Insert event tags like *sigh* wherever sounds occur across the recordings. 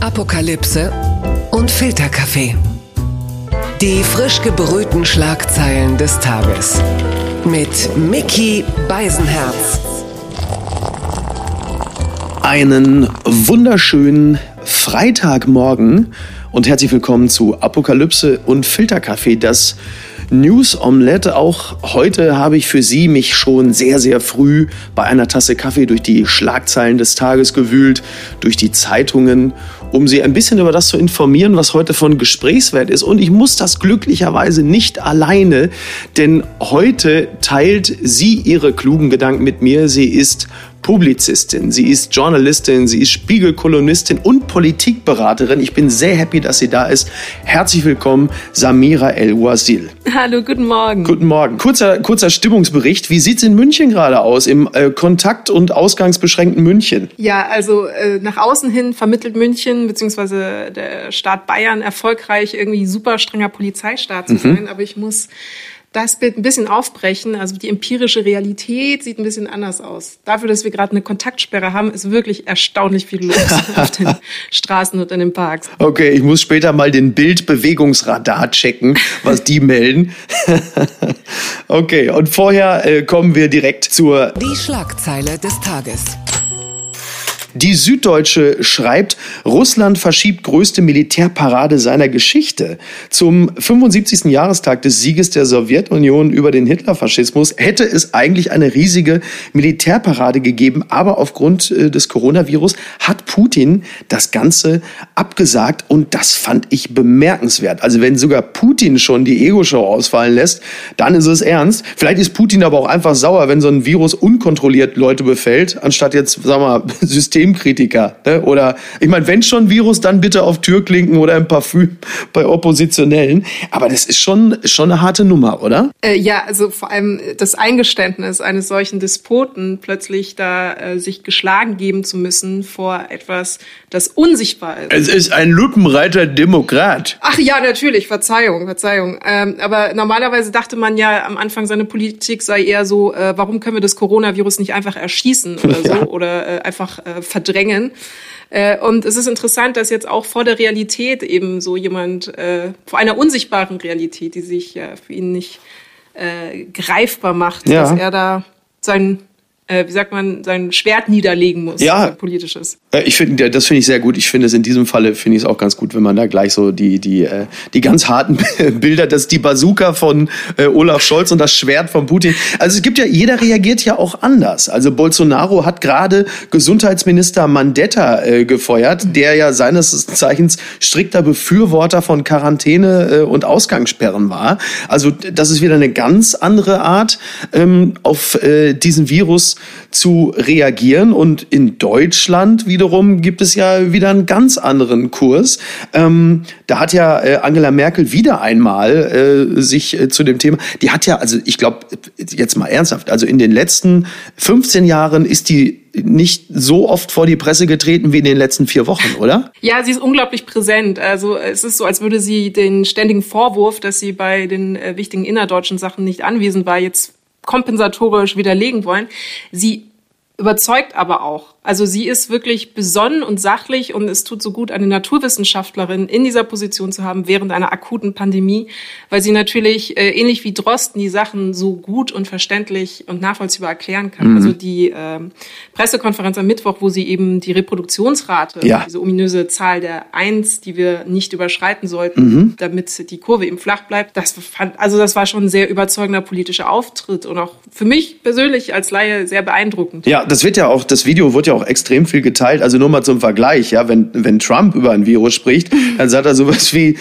Apokalypse und Filterkaffee. Die frisch gebrühten Schlagzeilen des Tages. Mit Mickey Beisenherz. Einen wunderschönen Freitagmorgen und herzlich willkommen zu Apokalypse und Filterkaffee, das News Omelette. Auch heute habe ich für Sie mich schon sehr, sehr früh bei einer Tasse Kaffee durch die Schlagzeilen des Tages gewühlt, durch die Zeitungen, um Sie ein bisschen über das zu informieren, was heute von Gesprächswert ist. Und ich muss das glücklicherweise nicht alleine, denn heute teilt sie ihre klugen Gedanken mit mir. Sie ist Publizistin, sie ist Journalistin, sie ist Spiegelkolumnistin und Politikberaterin. Ich bin sehr happy, dass sie da ist. Herzlich willkommen, Samira El-Wazil. Hallo, guten Morgen. Guten Morgen. Kurzer, kurzer Stimmungsbericht. Wie sieht's in München gerade aus, im äh, kontakt- und ausgangsbeschränkten München? Ja, also äh, nach außen hin vermittelt München bzw. der Staat Bayern erfolgreich irgendwie super strenger Polizeistaat zu mhm. sein. Aber ich muss das Bild ein bisschen aufbrechen. Also die empirische Realität sieht ein bisschen anders aus. Dafür, dass wir gerade eine Kontaktsperre haben, ist wirklich erstaunlich viel los *laughs* auf den Straßen und in den Parks. Okay, ich muss später mal den Bildbewegungsradar checken, was die melden. *laughs* okay, und vorher äh, kommen wir direkt zur Die Schlagzeile des Tages. Die Süddeutsche schreibt, Russland verschiebt größte Militärparade seiner Geschichte. Zum 75. Jahrestag des Sieges der Sowjetunion über den Hitlerfaschismus hätte es eigentlich eine riesige Militärparade gegeben, aber aufgrund äh, des Coronavirus hat Putin das Ganze abgesagt und das fand ich bemerkenswert. Also wenn sogar Putin schon die Ego-Show ausfallen lässt, dann ist es ernst. Vielleicht ist Putin aber auch einfach sauer, wenn so ein Virus unkontrolliert Leute befällt, anstatt jetzt, wir mal, *laughs* System Systemkritiker. Ne? Oder ich meine, wenn schon Virus, dann bitte auf Türklinken oder im Parfüm *laughs* bei Oppositionellen. Aber das ist schon, schon eine harte Nummer, oder? Äh, ja, also vor allem das Eingeständnis eines solchen Despoten, plötzlich da äh, sich geschlagen geben zu müssen vor etwas, das unsichtbar ist. Es ist ein lupenreiter Demokrat. Ach ja, natürlich, Verzeihung, Verzeihung. Ähm, aber normalerweise dachte man ja am Anfang, seine Politik sei eher so, äh, warum können wir das Coronavirus nicht einfach erschießen oder *laughs* so? Ja. Oder äh, einfach äh, verdrängen. Äh, und es ist interessant, dass jetzt auch vor der Realität eben so jemand, äh, vor einer unsichtbaren Realität, die sich ja für ihn nicht äh, greifbar macht, ja. dass er da sein äh, wie sagt man, sein Schwert niederlegen muss, ja. politisches. Äh, ich finde, das finde ich sehr gut. Ich finde es in diesem Falle finde ich es auch ganz gut, wenn man da gleich so die die äh, die ganz harten *laughs* Bilder, das die Bazooka von äh, Olaf Scholz und das Schwert von Putin. Also es gibt ja jeder reagiert ja auch anders. Also Bolsonaro hat gerade Gesundheitsminister Mandetta äh, gefeuert, der ja seines Zeichens strikter Befürworter von Quarantäne äh, und Ausgangssperren war. Also das ist wieder eine ganz andere Art ähm, auf äh, diesen Virus zu reagieren. Und in Deutschland wiederum gibt es ja wieder einen ganz anderen Kurs. Ähm, da hat ja äh, Angela Merkel wieder einmal äh, sich äh, zu dem Thema, die hat ja, also ich glaube, jetzt mal ernsthaft, also in den letzten 15 Jahren ist die nicht so oft vor die Presse getreten wie in den letzten vier Wochen, oder? Ja, sie ist unglaublich präsent. Also es ist so, als würde sie den ständigen Vorwurf, dass sie bei den äh, wichtigen innerdeutschen Sachen nicht anwesend war, jetzt kompensatorisch widerlegen wollen. Sie überzeugt aber auch. Also sie ist wirklich besonnen und sachlich und es tut so gut, eine Naturwissenschaftlerin in dieser Position zu haben während einer akuten Pandemie, weil sie natürlich äh, ähnlich wie Drosten die Sachen so gut und verständlich und nachvollziehbar erklären kann. Mhm. Also die äh, Pressekonferenz am Mittwoch, wo sie eben die Reproduktionsrate, ja. diese ominöse Zahl der Eins, die wir nicht überschreiten sollten, mhm. damit die Kurve eben flach bleibt, das fand, also das war schon ein sehr überzeugender politischer Auftritt und auch für mich persönlich als Laie sehr beeindruckend. Ja, das wird ja auch, das Video wird ja auch extrem viel geteilt. Also nur mal zum Vergleich, ja, wenn, wenn Trump über ein Virus spricht, dann sagt er sowas wie,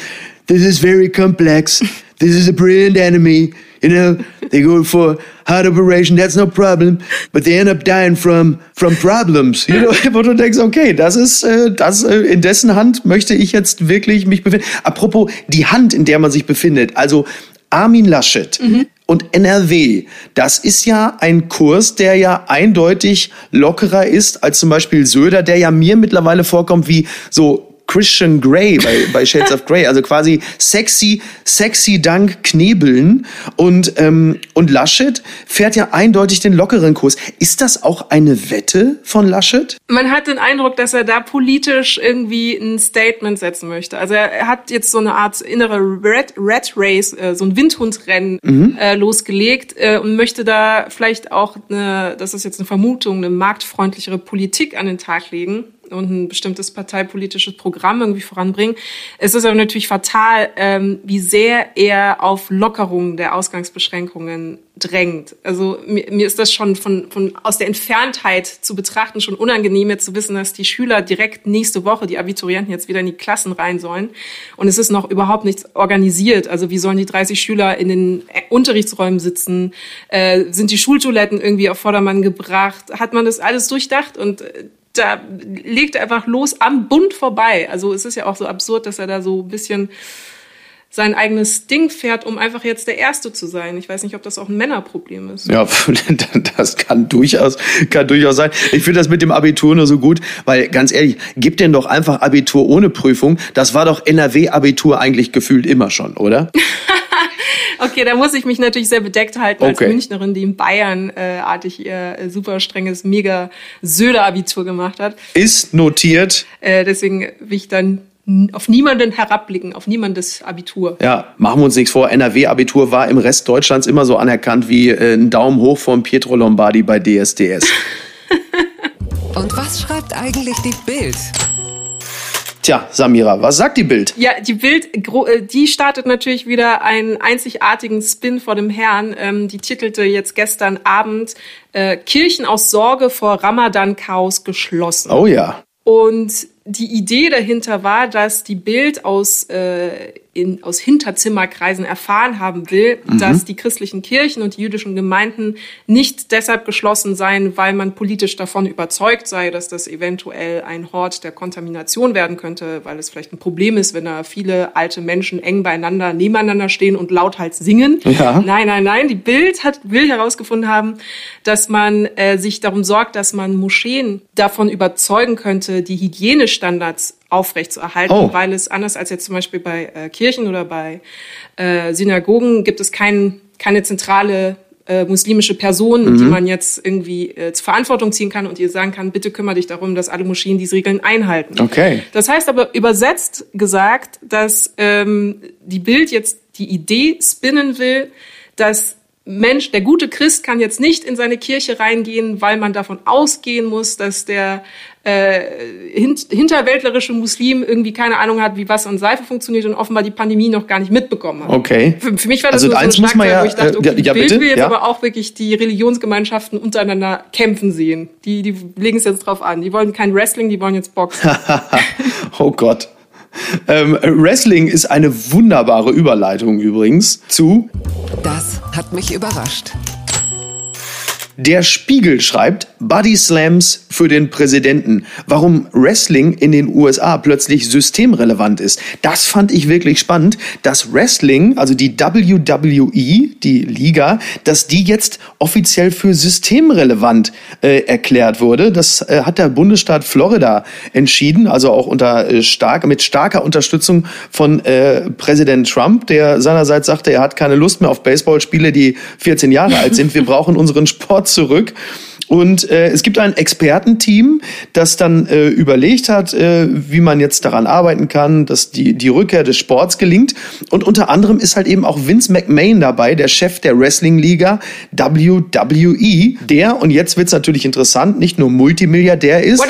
this is very complex, this is a brilliant enemy, you know, they go for hard operation, that's no problem, but they end up dying from, from problems. You know, *laughs* wo du denkst, okay, das ist, äh, das, äh, in dessen Hand möchte ich jetzt wirklich mich befinden. Apropos die Hand, in der man sich befindet. Also Armin Laschet mhm. Und NRW, das ist ja ein Kurs, der ja eindeutig lockerer ist als zum Beispiel Söder, der ja mir mittlerweile vorkommt wie so Christian Grey bei, *laughs* bei Shades of Grey. Also quasi sexy, sexy dank Knebeln. Und, ähm, und Laschet fährt ja eindeutig den lockeren Kurs. Ist das auch eine Wette von Laschet? Man hat den Eindruck, dass er da politisch irgendwie ein Statement setzen möchte. Also er hat jetzt so eine Art innere Red, Red Race, äh, so ein Windhundrennen mhm. äh, losgelegt äh, und möchte da vielleicht auch, eine, das ist jetzt eine Vermutung, eine marktfreundlichere Politik an den Tag legen und ein bestimmtes parteipolitisches Programm irgendwie voranbringen. Es ist aber natürlich fatal, ähm, wie sehr er auf Lockerungen der Ausgangsbeschränkungen drängt. Also mir, mir ist das schon von, von aus der Entferntheit zu betrachten schon unangenehm, jetzt zu wissen, dass die Schüler direkt nächste Woche, die Abiturienten jetzt wieder in die Klassen rein sollen. Und es ist noch überhaupt nichts organisiert. Also wie sollen die 30 Schüler in den Unterrichtsräumen sitzen? Äh, sind die Schultoiletten irgendwie auf Vordermann gebracht? Hat man das alles durchdacht? Und äh, da legt er einfach los am Bund vorbei. Also es ist ja auch so absurd, dass er da so ein bisschen sein eigenes Ding fährt, um einfach jetzt der Erste zu sein. Ich weiß nicht, ob das auch ein Männerproblem ist. Ja, *laughs* das kann durchaus, kann durchaus sein. Ich finde das mit dem Abitur nur so gut, weil ganz ehrlich, gib denn doch einfach Abitur ohne Prüfung. Das war doch NRW-Abitur eigentlich gefühlt immer schon, oder? *laughs* Okay, da muss ich mich natürlich sehr bedeckt halten okay. als Münchnerin, die in Bayern äh, artig ihr äh, super strenges, mega Söder-Abitur gemacht hat. Ist notiert. Äh, deswegen will ich dann auf niemanden herabblicken, auf niemandes Abitur. Ja, machen wir uns nichts vor. NRW-Abitur war im Rest Deutschlands immer so anerkannt wie äh, ein Daumen hoch von Pietro Lombardi bei DSDS. *laughs* Und was schreibt eigentlich die Bild? Tja, Samira, was sagt die Bild? Ja, die Bild, äh, die startet natürlich wieder einen einzigartigen Spin vor dem Herrn. Ähm, die titelte jetzt gestern Abend äh, Kirchen aus Sorge vor Ramadan-Chaos geschlossen. Oh ja. Und die Idee dahinter war, dass die Bild aus, äh, in, aus Hinterzimmerkreisen erfahren haben will, mhm. dass die christlichen Kirchen und die jüdischen Gemeinden nicht deshalb geschlossen seien, weil man politisch davon überzeugt sei, dass das eventuell ein Hort der Kontamination werden könnte, weil es vielleicht ein Problem ist, wenn da viele alte Menschen eng beieinander nebeneinander stehen und lauthals singen. Ja. Nein, nein, nein. Die Bild hat, will herausgefunden haben, dass man äh, sich darum sorgt, dass man Moscheen davon überzeugen könnte, die hygienisch Standards aufrechtzuerhalten, oh. weil es anders als jetzt zum Beispiel bei äh, Kirchen oder bei äh, Synagogen gibt es kein, keine zentrale äh, muslimische Person, mhm. die man jetzt irgendwie äh, zur Verantwortung ziehen kann und ihr sagen kann, bitte kümmere dich darum, dass alle Moscheen diese Regeln einhalten. Okay. Das heißt aber übersetzt gesagt, dass ähm, die Bild jetzt die Idee spinnen will, dass Mensch, der gute Christ kann jetzt nicht in seine Kirche reingehen, weil man davon ausgehen muss, dass der äh, hint hinterwäldlerische Muslim irgendwie keine Ahnung hat, wie Wasser und Seife funktioniert und offenbar die Pandemie noch gar nicht mitbekommen hat. Okay. Für, für mich war das also nur so eine Schlagzeile, ja, wo ich dachte, okay, äh, ja, die bitte? Bild will jetzt ja. aber auch wirklich die Religionsgemeinschaften untereinander kämpfen sehen. Die, die legen es jetzt drauf an. Die wollen kein Wrestling, die wollen jetzt Boxen. *laughs* oh Gott. Ähm, Wrestling ist eine wunderbare Überleitung übrigens zu. Das hat mich überrascht. Der Spiegel schreibt Body Slams für den Präsidenten. Warum Wrestling in den USA plötzlich systemrelevant ist. Das fand ich wirklich spannend, dass Wrestling, also die WWE, die Liga, dass die jetzt offiziell für systemrelevant äh, erklärt wurde. Das äh, hat der Bundesstaat Florida entschieden, also auch unter äh, stark, mit starker Unterstützung von äh, Präsident Trump, der seinerseits sagte, er hat keine Lust mehr auf Baseballspiele, die 14 Jahre alt sind. Wir brauchen unseren Sport zurück. Und äh, es gibt ein Expertenteam, das dann äh, überlegt hat, äh, wie man jetzt daran arbeiten kann, dass die, die Rückkehr des Sports gelingt. Und unter anderem ist halt eben auch Vince McMahon dabei, der Chef der Wrestling-Liga WWE, der, und jetzt wird's natürlich interessant, nicht nur Multimilliardär ist,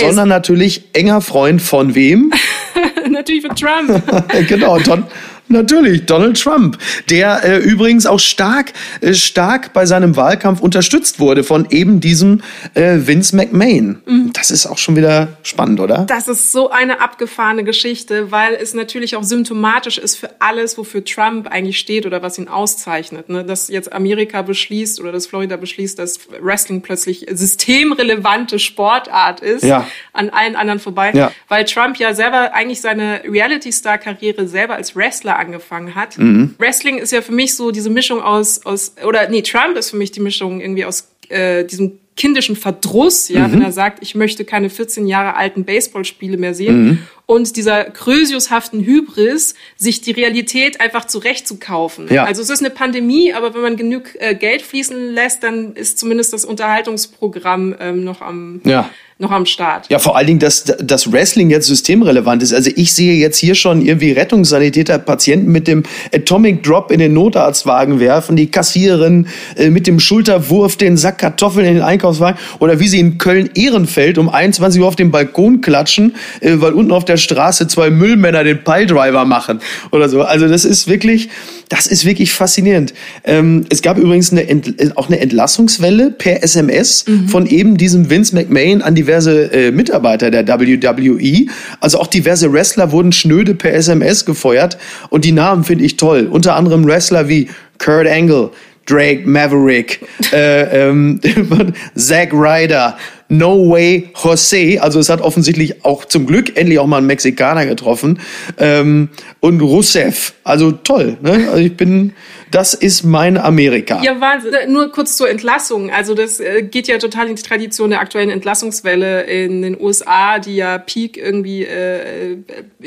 sondern natürlich enger Freund von wem? *laughs* natürlich von Trump. *laughs* genau, Don, Natürlich, Donald Trump, der äh, übrigens auch stark, äh, stark bei seinem Wahlkampf unterstützt wurde von eben diesem äh, Vince McMahon. Mhm. Das ist auch schon wieder spannend, oder? Das ist so eine abgefahrene Geschichte, weil es natürlich auch symptomatisch ist für alles, wofür Trump eigentlich steht oder was ihn auszeichnet. Ne? Dass jetzt Amerika beschließt oder dass Florida beschließt, dass Wrestling plötzlich systemrelevante Sportart ist, ja. an allen anderen vorbei. Ja. Weil Trump ja selber eigentlich seine Reality-Star-Karriere selber als Wrestler angefangen hat. Mhm. Wrestling ist ja für mich so diese Mischung aus, aus oder nee, Trump ist für mich die Mischung irgendwie aus äh, diesem kindischen Verdruss, ja, mhm. wenn er sagt, ich möchte keine 14 Jahre alten Baseballspiele mehr sehen. Mhm. Und dieser krösiushaften Hybris, sich die Realität einfach zurechtzukaufen. Ja. Also es ist eine Pandemie, aber wenn man genug äh, Geld fließen lässt, dann ist zumindest das Unterhaltungsprogramm ähm, noch am Ja. noch am Start. Ja, vor allen Dingen, dass das Wrestling jetzt systemrelevant ist. Also ich sehe jetzt hier schon irgendwie Rettungssanitäter Patienten mit dem Atomic Drop in den Notarztwagen werfen, die Kassiererin äh, mit dem Schulterwurf den Sack Kartoffeln in den Einkaufswagen oder wie sie in Köln-Ehrenfeld um 21 Uhr auf dem Balkon klatschen, äh, weil unten auf der Straße zwei Müllmänner den Piledriver machen oder so. Also das ist wirklich, das ist wirklich faszinierend. Ähm, es gab übrigens eine Ent äh, auch eine Entlassungswelle per SMS von eben diesem Vince McMahon an diverse äh, Mitarbeiter der WWE. Also auch diverse Wrestler wurden schnöde per SMS gefeuert und die Namen finde ich toll. Unter anderem Wrestler wie Kurt Angle, Drake Maverick, äh, ähm, *laughs* Zack Ryder, No Way Jose, also es hat offensichtlich auch zum Glück endlich auch mal einen Mexikaner getroffen ähm, und Rusev, also toll. Ne? Also ich bin, das ist mein Amerika. Ja, Wahnsinn. Nur kurz zur Entlassung. Also das äh, geht ja total in die Tradition der aktuellen Entlassungswelle in den USA, die ja Peak irgendwie äh, äh,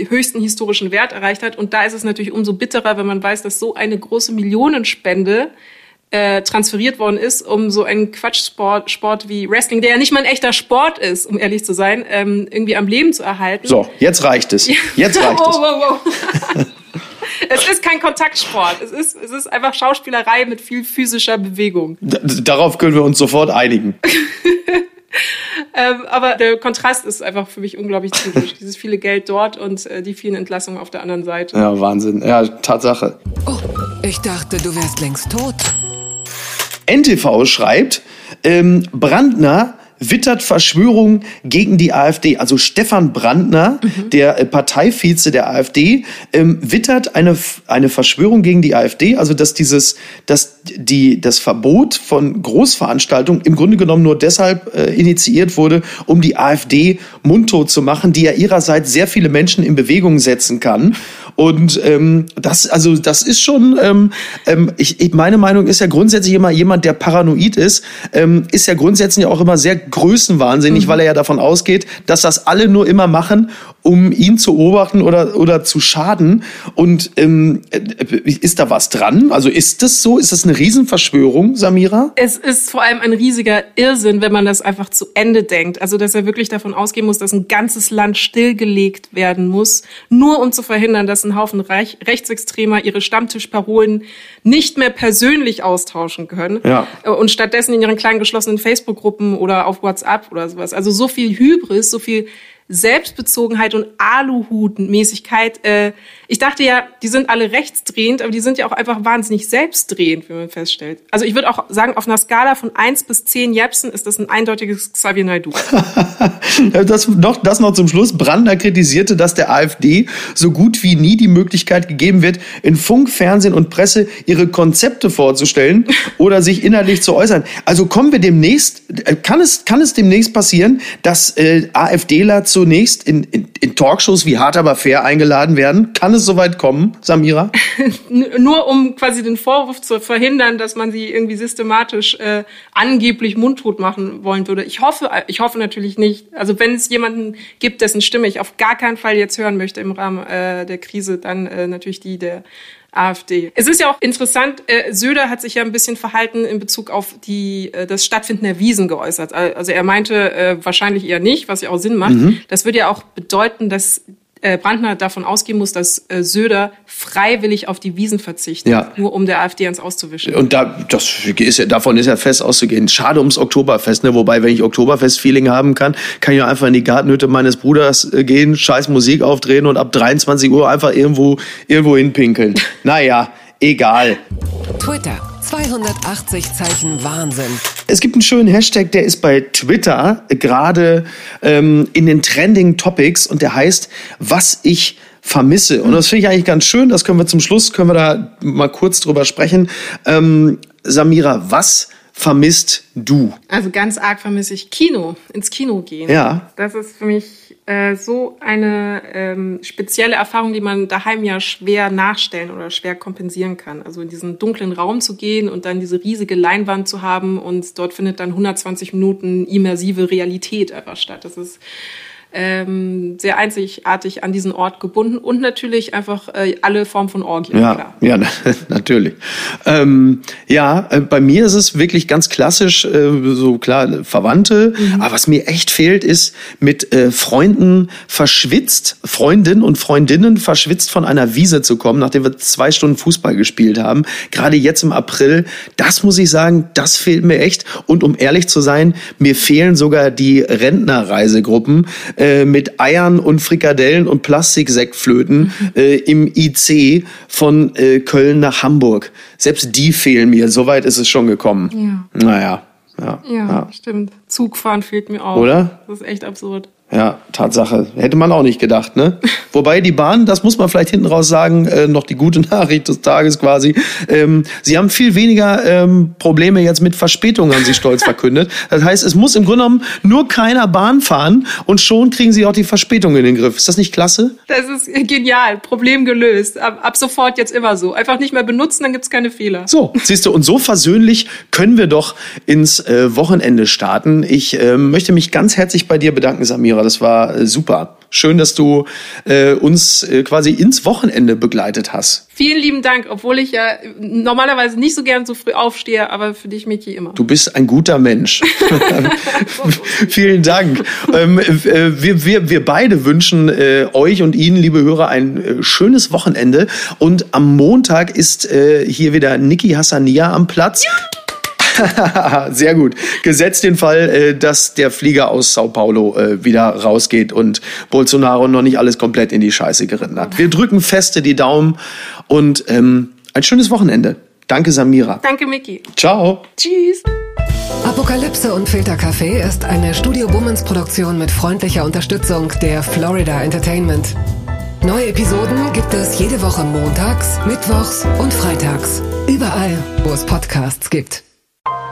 höchsten historischen Wert erreicht hat. Und da ist es natürlich umso bitterer, wenn man weiß, dass so eine große Millionenspende äh, transferiert worden ist, um so einen Quatschsport Sport wie Wrestling, der ja nicht mal ein echter Sport ist, um ehrlich zu sein, ähm, irgendwie am Leben zu erhalten. So, jetzt reicht es. Jetzt *laughs* reicht wow, es. wow, wow. *laughs* es ist kein Kontaktsport. Es ist, es ist einfach Schauspielerei mit viel physischer Bewegung. D darauf können wir uns sofort einigen. *laughs* Ähm, aber der Kontrast ist einfach für mich unglaublich typisch. Dieses viele Geld dort und äh, die vielen Entlassungen auf der anderen Seite. Ja, Wahnsinn. Ja, Tatsache. Oh, ich dachte, du wärst längst tot. NTV schreibt, ähm, Brandner wittert Verschwörung gegen die AfD. Also Stefan Brandner, der äh, Parteivize der AfD, ähm, wittert eine, eine Verschwörung gegen die AfD. Also dass dieses, dass die, das Verbot von Großveranstaltungen im Grunde genommen nur deshalb äh, initiiert wurde, um die AfD mundtot zu machen, die ja ihrerseits sehr viele Menschen in Bewegung setzen kann. Und ähm, das, also das ist schon, ähm, ähm, ich, ich, meine Meinung ist ja grundsätzlich immer jemand, der paranoid ist, ähm, ist ja grundsätzlich auch immer sehr größenwahnsinnig, weil er ja davon ausgeht, dass das alle nur immer machen, um ihn zu beobachten oder, oder zu schaden. Und ähm, ist da was dran? Also ist das so? Ist das eine Riesenverschwörung, Samira? Es ist vor allem ein riesiger Irrsinn, wenn man das einfach zu Ende denkt. Also, dass er wirklich davon ausgehen muss, dass ein ganzes Land stillgelegt werden muss, nur um zu verhindern, dass ein Haufen Reich Rechtsextremer ihre Stammtischparolen nicht mehr persönlich austauschen können. Ja. Und stattdessen in ihren kleinen geschlossenen Facebook-Gruppen oder auf WhatsApp oder sowas. Also so viel Hybris, so viel Selbstbezogenheit und Aluhut-Mäßigkeit. Äh, ich dachte ja, die sind alle rechtsdrehend, aber die sind ja auch einfach wahnsinnig selbstdrehend, wie man feststellt. Also ich würde auch sagen, auf einer Skala von eins bis zehn Jepsen ist das ein eindeutiges Xavier Naidoo. *laughs* das, noch, das noch zum Schluss. Brandner kritisierte, dass der AfD so gut wie nie die Möglichkeit gegeben wird, in Funk, Fernsehen und Presse ihre Konzepte vorzustellen *laughs* oder sich inhaltlich zu äußern. Also kommen wir demnächst, kann es, kann es demnächst passieren, dass äh, AfDler zunächst in, in, in Talkshows wie Hart aber fair eingeladen werden? Kann es soweit kommen, Samira? *laughs* Nur um quasi den Vorwurf zu verhindern, dass man sie irgendwie systematisch äh, angeblich mundtot machen wollen würde. Ich hoffe, ich hoffe natürlich nicht. Also wenn es jemanden gibt, dessen Stimme ich auf gar keinen Fall jetzt hören möchte im Rahmen äh, der Krise, dann äh, natürlich die der AfD. Es ist ja auch interessant, äh, Söder hat sich ja ein bisschen verhalten in Bezug auf die, äh, das Stattfinden der Wiesen geäußert. Also er meinte äh, wahrscheinlich eher nicht, was ja auch Sinn macht. Mhm. Das würde ja auch bedeuten, dass Brandner davon ausgehen muss, dass äh, Söder freiwillig auf die Wiesen verzichtet, Ja. nur um der AfD ans Auszuwischen. Und da, das ist ja, davon ist ja fest auszugehen. Schade ums Oktoberfest, ne? Wobei, wenn ich Oktoberfest-Feeling haben kann, kann ich auch einfach in die Gartenhütte meines Bruders äh, gehen, scheiß Musik aufdrehen und ab 23 Uhr einfach irgendwo, irgendwo hinpinkeln. *laughs* naja, egal. Twitter. 280 Zeichen Wahnsinn. Es gibt einen schönen Hashtag, der ist bei Twitter gerade ähm, in den Trending Topics und der heißt, was ich vermisse. Und das finde ich eigentlich ganz schön. Das können wir zum Schluss, können wir da mal kurz drüber sprechen. Ähm, Samira, was vermisst du? Also ganz arg vermisse ich Kino, ins Kino gehen. Ja. Das ist für mich äh, so eine ähm, spezielle Erfahrung, die man daheim ja schwer nachstellen oder schwer kompensieren kann. Also in diesen dunklen Raum zu gehen und dann diese riesige Leinwand zu haben und dort findet dann 120 Minuten immersive Realität einfach statt. Das ist ähm, sehr einzigartig an diesen Ort gebunden und natürlich einfach äh, alle Formen von Orgien. Ja, klar. ja, *laughs* natürlich. Ähm, ja, äh, bei mir ist es wirklich ganz klassisch, äh, so klar, Verwandte. Mhm. Aber was mir echt fehlt, ist mit äh, Freunden verschwitzt, Freundinnen und Freundinnen verschwitzt von einer Wiese zu kommen, nachdem wir zwei Stunden Fußball gespielt haben. Gerade jetzt im April, das muss ich sagen, das fehlt mir echt. Und um ehrlich zu sein, mir fehlen sogar die Rentnerreisegruppen äh, mit Eiern und Frikadellen und Plastiksektflöten mhm. äh, im IC von äh, Köln nach Hamburg. Selbst die fehlen mir. Soweit ist es schon gekommen. Ja. Naja. Ja, ja, ja, stimmt. Zugfahren fehlt mir auch. Oder? Das ist echt absurd. Ja, Tatsache. Hätte man auch nicht gedacht, ne? *laughs* Wobei die Bahn, das muss man vielleicht hinten raus sagen, äh, noch die gute *laughs* Nachricht des Tages quasi. Ähm, sie haben viel weniger ähm, Probleme jetzt mit Verspätungen, haben sie stolz verkündet. *laughs* Das heißt, es muss im Grunde genommen nur keiner Bahn fahren und schon kriegen sie auch die Verspätung in den Griff. Ist das nicht klasse? Das ist genial. Problem gelöst. Ab, ab sofort jetzt immer so. Einfach nicht mehr benutzen, dann gibt's keine Fehler. So, siehst du, und so versöhnlich können wir doch ins äh, Wochenende starten. Ich äh, möchte mich ganz herzlich bei dir bedanken, Samira. Hörer. Das war äh, super. Schön, dass du äh, uns äh, quasi ins Wochenende begleitet hast. Vielen lieben Dank, obwohl ich ja normalerweise nicht so gern so früh aufstehe, aber für dich, Miki, immer. Du bist ein guter Mensch. *laughs* *laughs* Vielen Dank. Ähm, äh, wir, wir, wir beide wünschen äh, euch und Ihnen, liebe Hörer, ein äh, schönes Wochenende. Und am Montag ist äh, hier wieder Niki Hassania am Platz. Ja *laughs* Sehr gut. Gesetzt den Fall, äh, dass der Flieger aus Sao Paulo äh, wieder rausgeht und Bolsonaro noch nicht alles komplett in die Scheiße geritten hat. Wir drücken feste die Daumen und ähm, ein schönes Wochenende. Danke, Samira. Danke, Miki. Ciao. Tschüss. Apokalypse und Filtercafé ist eine Studio Bummens Produktion mit freundlicher Unterstützung der Florida Entertainment. Neue Episoden gibt es jede Woche montags, mittwochs und freitags. Überall, wo es Podcasts gibt.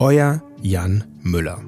Euer Jan Müller.